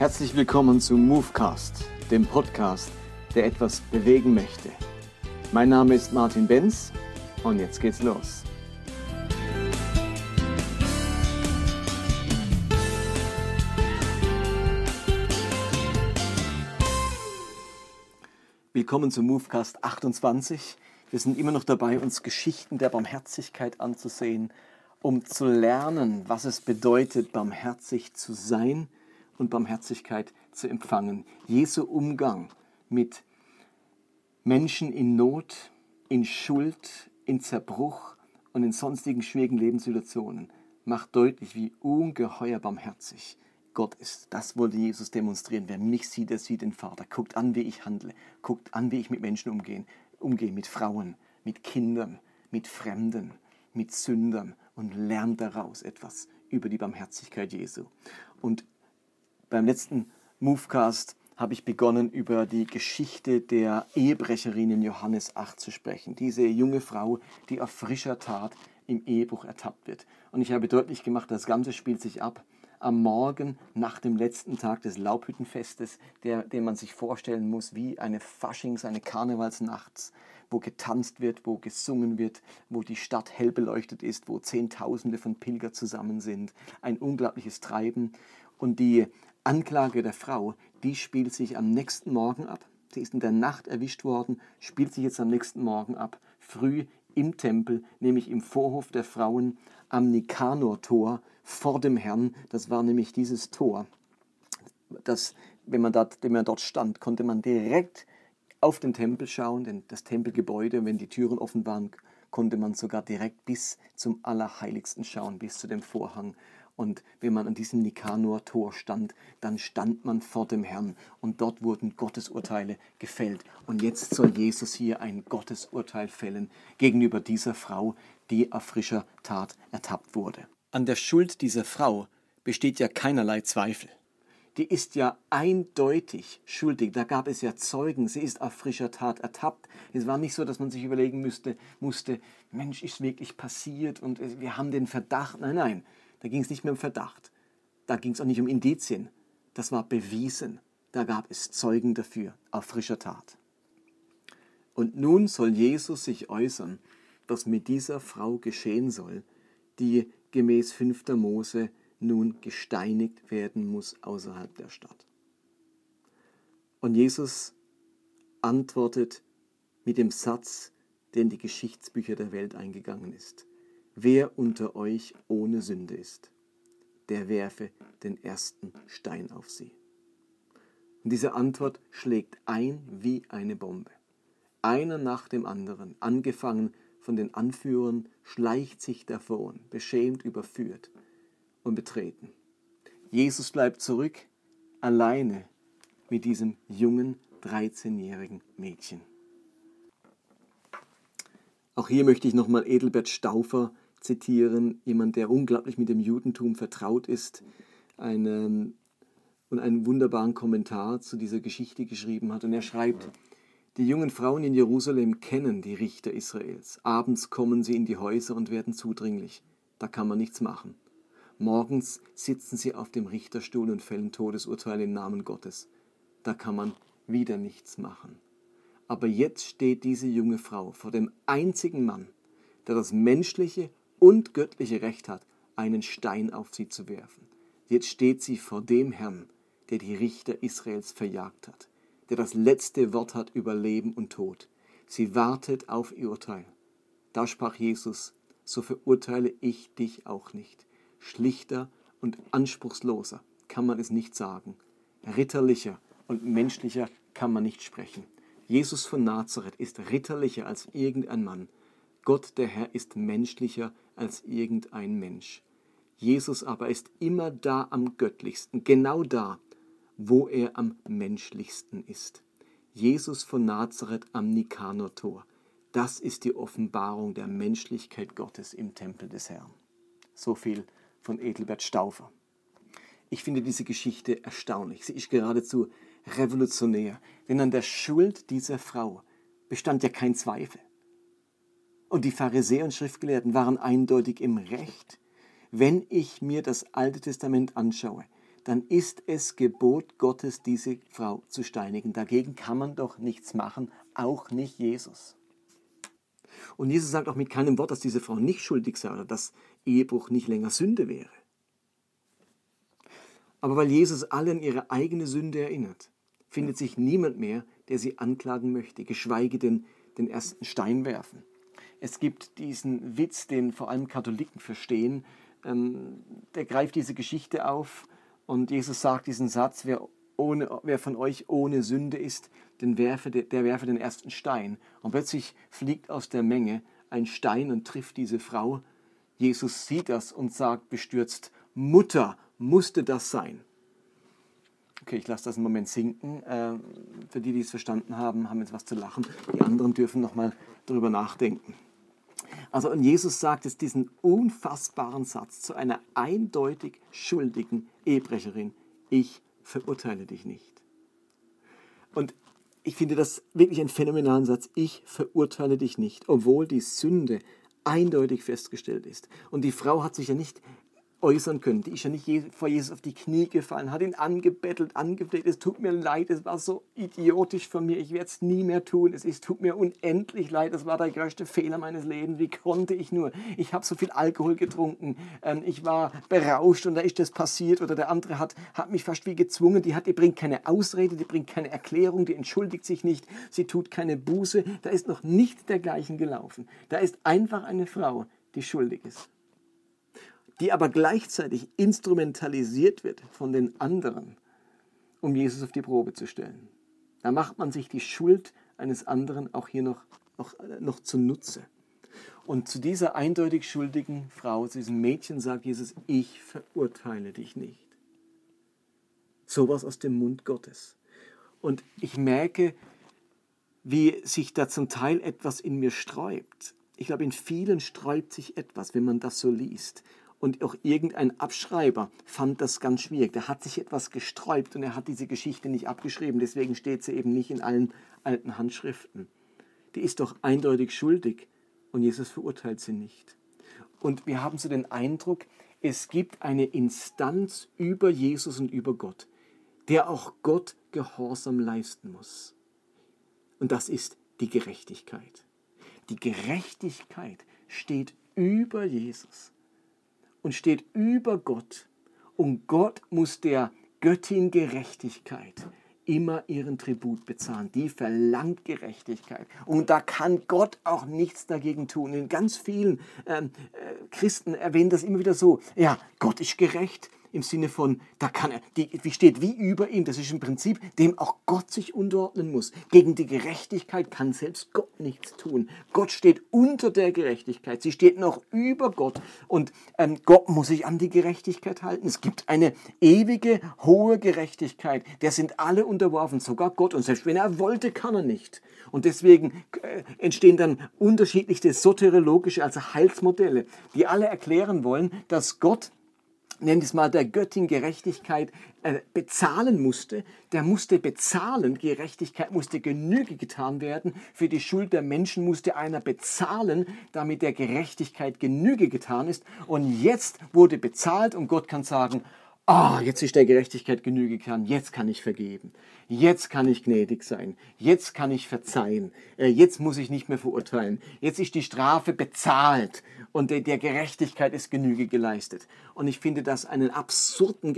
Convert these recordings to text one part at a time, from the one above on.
Herzlich willkommen zu Movecast, dem Podcast, der etwas bewegen möchte. Mein Name ist Martin Benz und jetzt geht's los. Willkommen zu Movecast 28. Wir sind immer noch dabei, uns Geschichten der Barmherzigkeit anzusehen, um zu lernen, was es bedeutet, barmherzig zu sein und Barmherzigkeit zu empfangen. Jesu Umgang mit Menschen in Not, in Schuld, in Zerbruch und in sonstigen schwierigen Lebenssituationen macht deutlich, wie ungeheuer barmherzig Gott ist. Das wollte Jesus demonstrieren. Wer mich sieht, der sieht den Vater. Guckt an, wie ich handle. Guckt an, wie ich mit Menschen umgehe. Umgehe mit Frauen, mit Kindern, mit Fremden, mit Sündern und lernt daraus etwas über die Barmherzigkeit Jesu. Und beim letzten Movecast habe ich begonnen, über die Geschichte der Ehebrecherin in Johannes 8 zu sprechen. Diese junge Frau, die auf frischer Tat im Ehebruch ertappt wird. Und ich habe deutlich gemacht, das Ganze spielt sich ab am Morgen nach dem letzten Tag des Laubhüttenfestes, der, den man sich vorstellen muss wie eine Faschings-, eine Karnevalsnacht, wo getanzt wird, wo gesungen wird, wo die Stadt hell beleuchtet ist, wo Zehntausende von Pilger zusammen sind. Ein unglaubliches Treiben. Und die Anklage der Frau, die spielt sich am nächsten Morgen ab. Sie ist in der Nacht erwischt worden, spielt sich jetzt am nächsten Morgen ab, früh im Tempel, nämlich im Vorhof der Frauen am Nikanor-Tor vor dem Herrn. Das war nämlich dieses Tor. Das, wenn, man dort, wenn man dort stand, konnte man direkt auf den Tempel schauen, denn das Tempelgebäude, wenn die Türen offen waren, konnte man sogar direkt bis zum Allerheiligsten schauen, bis zu dem Vorhang. Und wenn man an diesem Nikanor-Tor stand, dann stand man vor dem Herrn und dort wurden Gottesurteile gefällt. Und jetzt soll Jesus hier ein Gottesurteil fällen gegenüber dieser Frau, die auf frischer Tat ertappt wurde. An der Schuld dieser Frau besteht ja keinerlei Zweifel. Die ist ja eindeutig schuldig. Da gab es ja Zeugen. Sie ist auf frischer Tat ertappt. Es war nicht so, dass man sich überlegen müsste, musste, Mensch, ist wirklich passiert und wir haben den Verdacht. Nein, nein, da ging es nicht mehr um Verdacht. Da ging es auch nicht um Indizien. Das war bewiesen. Da gab es Zeugen dafür auf frischer Tat. Und nun soll Jesus sich äußern, was mit dieser Frau geschehen soll, die gemäß 5. Mose nun gesteinigt werden muss außerhalb der Stadt. Und Jesus antwortet mit dem Satz, der in die Geschichtsbücher der Welt eingegangen ist. Wer unter euch ohne Sünde ist, der werfe den ersten Stein auf sie. Und diese Antwort schlägt ein wie eine Bombe. Einer nach dem anderen, angefangen von den Anführern, schleicht sich davon, beschämt, überführt und betreten. Jesus bleibt zurück, alleine mit diesem jungen 13-jährigen Mädchen. Auch hier möchte ich nochmal Edelbert Stauffer zitieren, jemand, der unglaublich mit dem Judentum vertraut ist eine, und einen wunderbaren Kommentar zu dieser Geschichte geschrieben hat. Und er schreibt, die jungen Frauen in Jerusalem kennen die Richter Israels. Abends kommen sie in die Häuser und werden zudringlich. Da kann man nichts machen. Morgens sitzen sie auf dem Richterstuhl und fällen Todesurteile im Namen Gottes. Da kann man wieder nichts machen. Aber jetzt steht diese junge Frau vor dem einzigen Mann, der das menschliche und göttliche Recht hat, einen Stein auf sie zu werfen. Jetzt steht sie vor dem Herrn, der die Richter Israels verjagt hat der das letzte Wort hat über Leben und Tod. Sie wartet auf ihr Urteil. Da sprach Jesus, so verurteile ich dich auch nicht. Schlichter und anspruchsloser kann man es nicht sagen. Ritterlicher und menschlicher kann man nicht sprechen. Jesus von Nazareth ist ritterlicher als irgendein Mann. Gott der Herr ist menschlicher als irgendein Mensch. Jesus aber ist immer da am göttlichsten, genau da, wo er am menschlichsten ist. Jesus von Nazareth am Nikanor-Tor. Das ist die Offenbarung der Menschlichkeit Gottes im Tempel des Herrn. So viel von Edelbert Stauffer. Ich finde diese Geschichte erstaunlich. Sie ist geradezu revolutionär, denn an der Schuld dieser Frau bestand ja kein Zweifel. Und die Pharisäer und Schriftgelehrten waren eindeutig im Recht. Wenn ich mir das Alte Testament anschaue, dann ist es Gebot Gottes, diese Frau zu steinigen. Dagegen kann man doch nichts machen, auch nicht Jesus. Und Jesus sagt auch mit keinem Wort, dass diese Frau nicht schuldig sei oder dass Ehebruch nicht länger Sünde wäre. Aber weil Jesus alle an ihre eigene Sünde erinnert, findet sich niemand mehr, der sie anklagen möchte, geschweige denn den ersten Stein werfen. Es gibt diesen Witz, den vor allem Katholiken verstehen, ähm, der greift diese Geschichte auf und Jesus sagt diesen Satz, wer, ohne, wer von euch ohne Sünde ist, den werfe, der werfe den ersten Stein. Und plötzlich fliegt aus der Menge ein Stein und trifft diese Frau. Jesus sieht das und sagt bestürzt, Mutter, musste das sein? Okay, ich lasse das einen Moment sinken. Äh, für die, die es verstanden haben, haben jetzt was zu lachen. Die anderen dürfen nochmal darüber nachdenken. Also und Jesus sagt jetzt diesen unfassbaren Satz zu einer eindeutig schuldigen Ehebrecherin. Ich verurteile dich nicht. Und ich finde das wirklich einen phänomenalen Satz. Ich verurteile dich nicht, obwohl die Sünde eindeutig festgestellt ist. Und die Frau hat sich ja nicht äußern können. Die ist ja nicht vor Jesus auf die Knie gefallen, hat ihn angebettelt, angefleht. Es tut mir leid, es war so idiotisch von mir, ich werde es nie mehr tun. Es ist, tut mir unendlich leid, das war der größte Fehler meines Lebens. Wie konnte ich nur? Ich habe so viel Alkohol getrunken, ähm, ich war berauscht und da ist das passiert. Oder der andere hat, hat mich fast wie gezwungen. Die, hat, die bringt keine Ausrede, die bringt keine Erklärung, die entschuldigt sich nicht, sie tut keine Buße. Da ist noch nicht dergleichen gelaufen. Da ist einfach eine Frau, die schuldig ist die aber gleichzeitig instrumentalisiert wird von den anderen, um Jesus auf die Probe zu stellen. Da macht man sich die Schuld eines anderen auch hier noch, noch, noch zunutze. Und zu dieser eindeutig schuldigen Frau, zu diesem Mädchen sagt Jesus, ich verurteile dich nicht. Sowas aus dem Mund Gottes. Und ich merke, wie sich da zum Teil etwas in mir sträubt. Ich glaube, in vielen sträubt sich etwas, wenn man das so liest. Und auch irgendein Abschreiber fand das ganz schwierig. Der hat sich etwas gesträubt und er hat diese Geschichte nicht abgeschrieben. Deswegen steht sie eben nicht in allen alten Handschriften. Die ist doch eindeutig schuldig und Jesus verurteilt sie nicht. Und wir haben so den Eindruck, es gibt eine Instanz über Jesus und über Gott, der auch Gott Gehorsam leisten muss. Und das ist die Gerechtigkeit. Die Gerechtigkeit steht über Jesus und steht über Gott. Und Gott muss der Göttin Gerechtigkeit immer ihren Tribut bezahlen. Die verlangt Gerechtigkeit. Und da kann Gott auch nichts dagegen tun. In ganz vielen ähm, äh, Christen erwähnen das immer wieder so. Ja, Gott ist gerecht im Sinne von, da kann er, die, die steht wie über ihm. Das ist im Prinzip, dem auch Gott sich unterordnen muss. Gegen die Gerechtigkeit kann selbst Gott nichts tun. Gott steht unter der Gerechtigkeit. Sie steht noch über Gott. Und ähm, Gott muss sich an die Gerechtigkeit halten. Es gibt eine ewige, hohe Gerechtigkeit. Der sind alle unterworfen, sogar Gott. Und selbst wenn er wollte, kann er nicht. Und deswegen äh, entstehen dann unterschiedliche soteriologische, also Heilsmodelle, die alle erklären wollen, dass Gott nennt es mal der Göttin Gerechtigkeit äh, bezahlen musste, der musste bezahlen, Gerechtigkeit musste Genüge getan werden, für die Schuld der Menschen musste einer bezahlen, damit der Gerechtigkeit Genüge getan ist. Und jetzt wurde bezahlt und Gott kann sagen, oh, jetzt ist der Gerechtigkeit Genüge getan, jetzt kann ich vergeben, jetzt kann ich gnädig sein, jetzt kann ich verzeihen, äh, jetzt muss ich nicht mehr verurteilen, jetzt ist die Strafe bezahlt und der Gerechtigkeit ist Genüge geleistet. Und ich finde das einen absurden,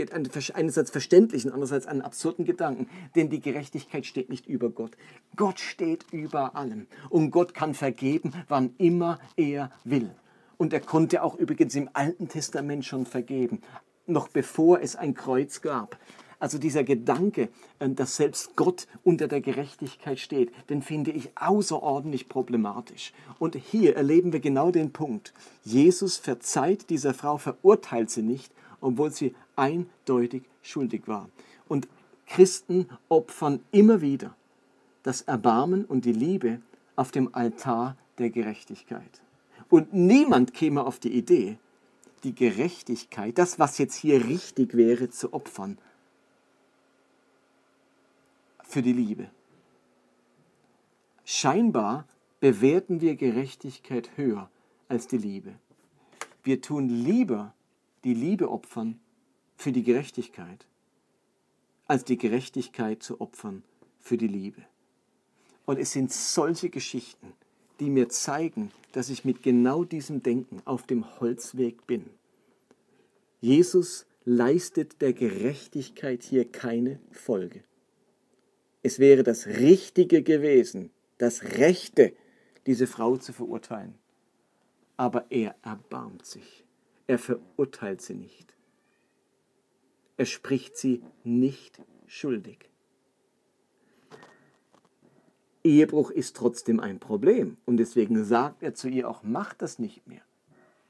einerseits verständlichen, andererseits einen absurden Gedanken, denn die Gerechtigkeit steht nicht über Gott. Gott steht über allem und Gott kann vergeben, wann immer er will. Und er konnte auch übrigens im Alten Testament schon vergeben noch bevor es ein Kreuz gab. Also dieser Gedanke, äh, dass selbst Gott unter der Gerechtigkeit steht, den finde ich außerordentlich problematisch. Und hier erleben wir genau den Punkt. Jesus verzeiht dieser Frau, verurteilt sie nicht, obwohl sie eindeutig schuldig war. Und Christen opfern immer wieder das Erbarmen und die Liebe auf dem Altar der Gerechtigkeit. Und niemand käme auf die Idee, die Gerechtigkeit, das, was jetzt hier richtig wäre, zu opfern für die Liebe. Scheinbar bewerten wir Gerechtigkeit höher als die Liebe. Wir tun lieber die Liebe opfern für die Gerechtigkeit, als die Gerechtigkeit zu opfern für die Liebe. Und es sind solche Geschichten, die mir zeigen, dass ich mit genau diesem Denken auf dem Holzweg bin. Jesus leistet der Gerechtigkeit hier keine Folge. Es wäre das Richtige gewesen, das Rechte, diese Frau zu verurteilen. Aber er erbarmt sich. Er verurteilt sie nicht. Er spricht sie nicht schuldig. Ehebruch ist trotzdem ein Problem und deswegen sagt er zu ihr auch, mach das nicht mehr.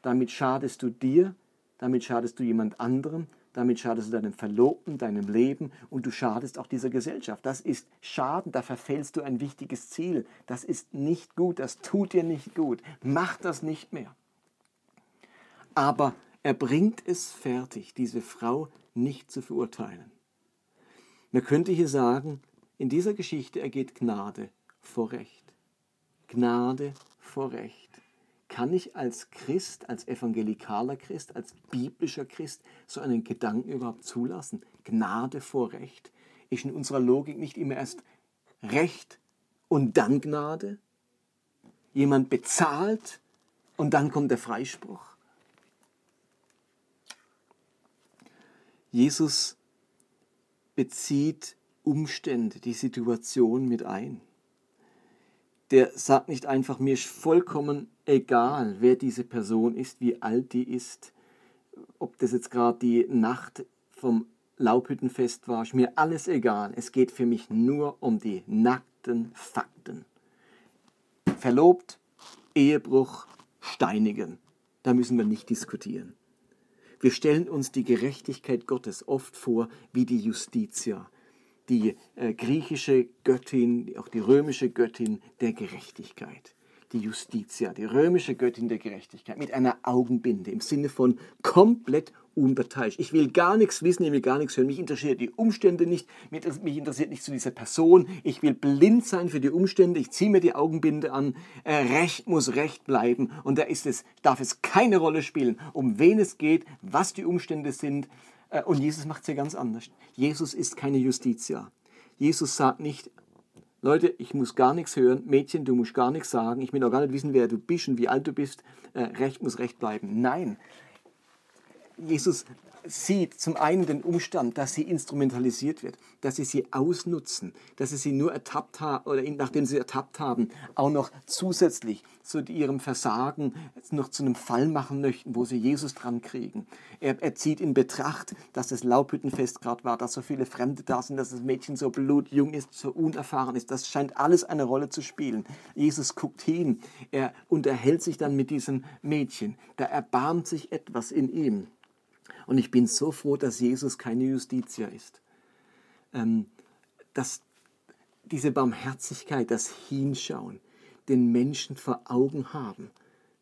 Damit schadest du dir, damit schadest du jemand anderem, damit schadest du deinem Verlobten, deinem Leben und du schadest auch dieser Gesellschaft. Das ist Schaden, da verfällst du ein wichtiges Ziel. Das ist nicht gut, das tut dir nicht gut. Mach das nicht mehr. Aber er bringt es fertig, diese Frau nicht zu verurteilen. Man könnte hier sagen, in dieser Geschichte ergeht Gnade vor Recht. Gnade vor Recht. Kann ich als Christ, als evangelikaler Christ, als biblischer Christ so einen Gedanken überhaupt zulassen? Gnade vor Recht. Ist in unserer Logik nicht immer erst Recht und dann Gnade? Jemand bezahlt und dann kommt der Freispruch? Jesus bezieht Umstände, die Situation mit ein der sagt nicht einfach, mir ist vollkommen egal, wer diese Person ist, wie alt die ist, ob das jetzt gerade die Nacht vom Laubhüttenfest war, ist mir alles egal. Es geht für mich nur um die nackten Fakten. Verlobt, Ehebruch, steinigen. Da müssen wir nicht diskutieren. Wir stellen uns die Gerechtigkeit Gottes oft vor wie die Justitia, die äh, griechische Göttin, auch die römische Göttin der Gerechtigkeit, die Justitia, die römische Göttin der Gerechtigkeit, mit einer Augenbinde im Sinne von komplett unparteiisch. Ich will gar nichts wissen, ich will gar nichts hören. Mich interessiert die Umstände nicht, mich interessiert nicht zu dieser Person. Ich will blind sein für die Umstände. Ich ziehe mir die Augenbinde an. Äh, Recht muss Recht bleiben und da ist es, darf es keine Rolle spielen, um wen es geht, was die Umstände sind. Äh, und Jesus macht es ja ganz anders. Jesus ist keine Justitia. Jesus sagt nicht, Leute, ich muss gar nichts hören, Mädchen, du musst gar nichts sagen, ich will auch gar nicht wissen, wer du bist und wie alt du bist, äh, Recht muss Recht bleiben. Nein, Jesus sieht zum einen den Umstand, dass sie instrumentalisiert wird, dass sie sie ausnutzen, dass sie sie nur ertappt haben oder nachdem sie ertappt haben, auch noch zusätzlich zu ihrem Versagen noch zu einem Fall machen möchten, wo sie Jesus dran kriegen. Er, er zieht in Betracht, dass das Laubhüttenfest gerade war, dass so viele Fremde da sind, dass das Mädchen so blutjung ist, so unerfahren ist. Das scheint alles eine Rolle zu spielen. Jesus guckt hin, er unterhält sich dann mit diesem Mädchen. Da erbarmt sich etwas in ihm. Und ich bin so froh, dass Jesus keine Justitia ist. Ähm, dass diese Barmherzigkeit, das Hinschauen, den Menschen vor Augen haben,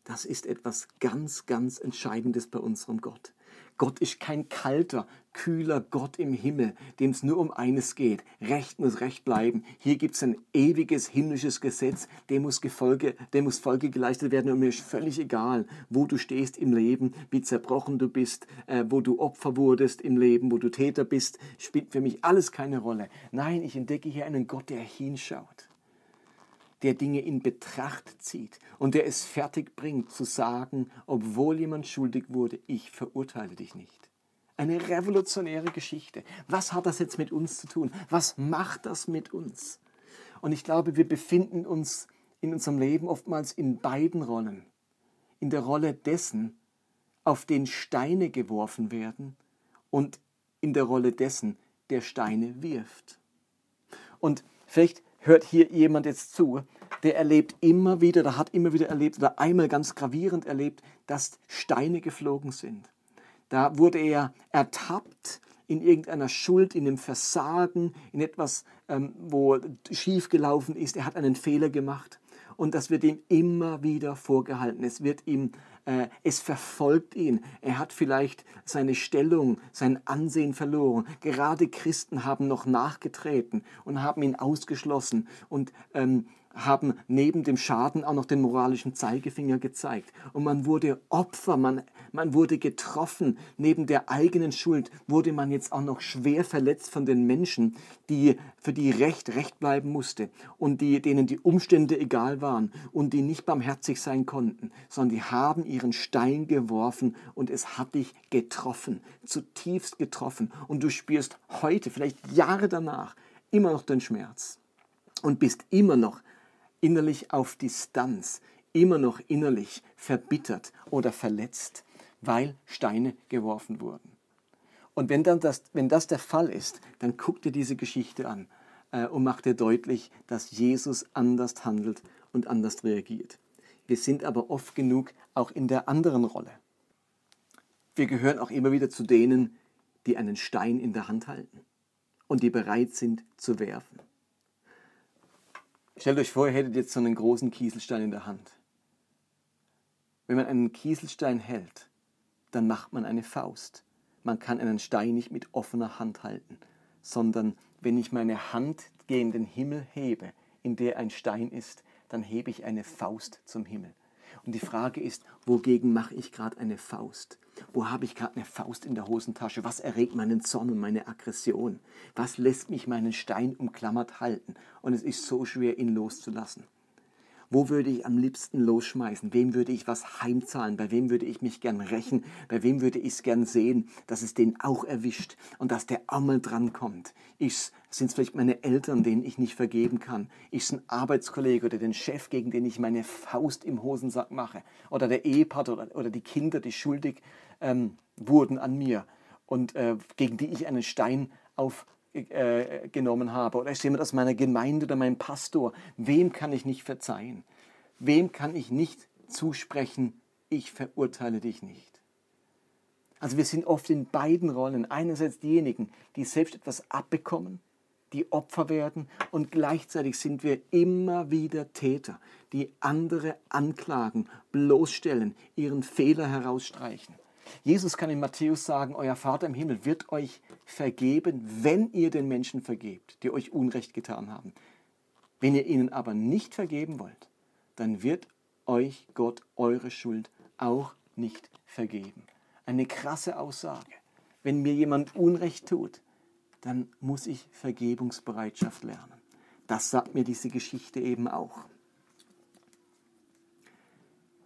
das ist etwas ganz, ganz Entscheidendes bei unserem Gott. Gott ist kein kalter, kühler Gott im Himmel, dem es nur um eines geht. Recht muss Recht bleiben. Hier gibt es ein ewiges himmlisches Gesetz, dem muss, Gefolge, dem muss Folge geleistet werden. Und mir ist völlig egal, wo du stehst im Leben, wie zerbrochen du bist, äh, wo du Opfer wurdest im Leben, wo du Täter bist, spielt für mich alles keine Rolle. Nein, ich entdecke hier einen Gott, der hinschaut der Dinge in Betracht zieht und der es fertig bringt zu sagen, obwohl jemand schuldig wurde, ich verurteile dich nicht. Eine revolutionäre Geschichte. Was hat das jetzt mit uns zu tun? Was macht das mit uns? Und ich glaube, wir befinden uns in unserem Leben oftmals in beiden Rollen. In der Rolle dessen, auf den Steine geworfen werden und in der Rolle dessen, der Steine wirft. Und vielleicht hört hier jemand jetzt zu, der erlebt immer wieder, der hat immer wieder erlebt oder einmal ganz gravierend erlebt, dass Steine geflogen sind. Da wurde er ertappt in irgendeiner Schuld, in einem Versagen, in etwas, ähm, wo schiefgelaufen ist. Er hat einen Fehler gemacht. Und das wird ihm immer wieder vorgehalten. Es wird ihm äh, es verfolgt ihn. Er hat vielleicht seine Stellung, sein Ansehen verloren. Gerade Christen haben noch nachgetreten und haben ihn ausgeschlossen und ähm, haben neben dem Schaden auch noch den moralischen Zeigefinger gezeigt. Und man wurde Opfer, man, man wurde getroffen. Neben der eigenen Schuld wurde man jetzt auch noch schwer verletzt von den Menschen, die, für die Recht Recht bleiben musste und die, denen die Umstände egal waren und die nicht barmherzig sein konnten, sondern die haben ihren Stein geworfen und es hat dich getroffen, zutiefst getroffen. Und du spürst heute, vielleicht Jahre danach, immer noch den Schmerz und bist immer noch innerlich auf Distanz, immer noch innerlich verbittert oder verletzt, weil Steine geworfen wurden. Und wenn, dann das, wenn das der Fall ist, dann guck dir diese Geschichte an äh, und mach dir deutlich, dass Jesus anders handelt und anders reagiert. Wir sind aber oft genug auch in der anderen Rolle. Wir gehören auch immer wieder zu denen, die einen Stein in der Hand halten und die bereit sind zu werfen. Stellt euch vor, ihr hättet jetzt so einen großen Kieselstein in der Hand. Wenn man einen Kieselstein hält, dann macht man eine Faust. Man kann einen Stein nicht mit offener Hand halten, sondern wenn ich meine Hand gegen den Himmel hebe, in der ein Stein ist, dann hebe ich eine Faust zum Himmel. Und die Frage ist, wogegen mache ich gerade eine Faust? Wo habe ich gerade eine Faust in der Hosentasche? Was erregt meinen Zorn und meine Aggression? Was lässt mich meinen Stein umklammert halten? Und es ist so schwer, ihn loszulassen. Wo würde ich am liebsten losschmeißen? Wem würde ich was heimzahlen? Bei wem würde ich mich gern rächen? Bei wem würde ich es gern sehen, dass es den auch erwischt und dass der auch drankommt? Sind es vielleicht meine Eltern, denen ich nicht vergeben kann? Ist es ein Arbeitskollege oder den Chef, gegen den ich meine Faust im Hosensack mache? Oder der Ehepartner oder, oder die Kinder, die schuldig ähm, wurden an mir und äh, gegen die ich einen Stein auf äh, genommen habe oder ist jemand aus meiner Gemeinde oder mein Pastor, wem kann ich nicht verzeihen? Wem kann ich nicht zusprechen, ich verurteile dich nicht? Also wir sind oft in beiden Rollen. Einerseits diejenigen, die selbst etwas abbekommen, die Opfer werden und gleichzeitig sind wir immer wieder Täter, die andere anklagen, bloßstellen, ihren Fehler herausstreichen. Jesus kann in Matthäus sagen, euer Vater im Himmel wird euch vergeben, wenn ihr den Menschen vergebt, die euch Unrecht getan haben. Wenn ihr ihnen aber nicht vergeben wollt, dann wird euch Gott eure Schuld auch nicht vergeben. Eine krasse Aussage. Wenn mir jemand Unrecht tut, dann muss ich Vergebungsbereitschaft lernen. Das sagt mir diese Geschichte eben auch.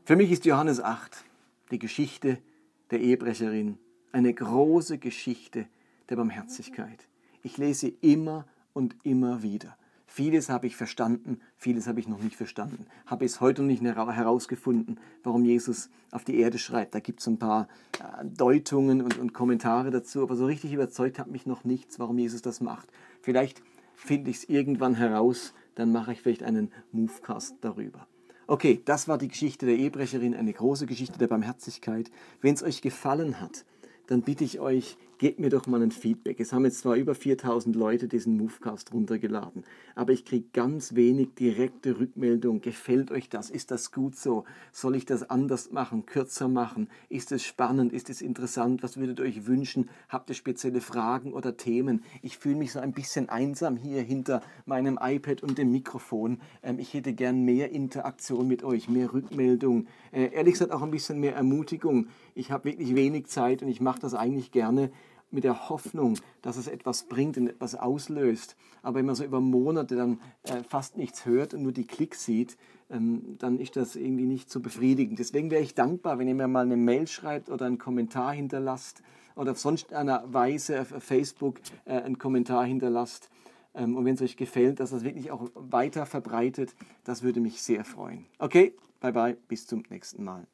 Für mich ist Johannes 8 die Geschichte der Ehebrecherin, eine große Geschichte der Barmherzigkeit. Ich lese immer und immer wieder. Vieles habe ich verstanden, vieles habe ich noch nicht verstanden. Habe es heute noch nicht herausgefunden, warum Jesus auf die Erde schreibt. Da gibt es ein paar äh, Deutungen und, und Kommentare dazu, aber so richtig überzeugt hat mich noch nichts, warum Jesus das macht. Vielleicht finde ich es irgendwann heraus, dann mache ich vielleicht einen Movecast darüber. Okay, das war die Geschichte der Ehebrecherin, eine große Geschichte der Barmherzigkeit. Wenn es euch gefallen hat, dann bitte ich euch, gebt mir doch mal ein Feedback. Es haben jetzt zwar über 4000 Leute diesen Movecast runtergeladen, aber ich kriege ganz wenig direkte Rückmeldung. Gefällt euch das? Ist das gut so? Soll ich das anders machen, kürzer machen? Ist es spannend? Ist es interessant? Was würdet ihr euch wünschen? Habt ihr spezielle Fragen oder Themen? Ich fühle mich so ein bisschen einsam hier hinter meinem iPad und dem Mikrofon. Ähm, ich hätte gern mehr Interaktion mit euch, mehr Rückmeldung. Äh, ehrlich gesagt auch ein bisschen mehr Ermutigung. Ich habe wirklich wenig Zeit und ich mache das eigentlich gerne mit der Hoffnung, dass es etwas bringt und etwas auslöst. Aber wenn man so über Monate dann äh, fast nichts hört und nur die Klicks sieht, ähm, dann ist das irgendwie nicht so befriedigend. Deswegen wäre ich dankbar, wenn ihr mir mal eine Mail schreibt oder einen Kommentar hinterlasst oder auf sonst einer Weise auf Facebook äh, einen Kommentar hinterlasst. Ähm, und wenn es euch gefällt, dass das wirklich auch weiter verbreitet, das würde mich sehr freuen. Okay, bye bye, bis zum nächsten Mal.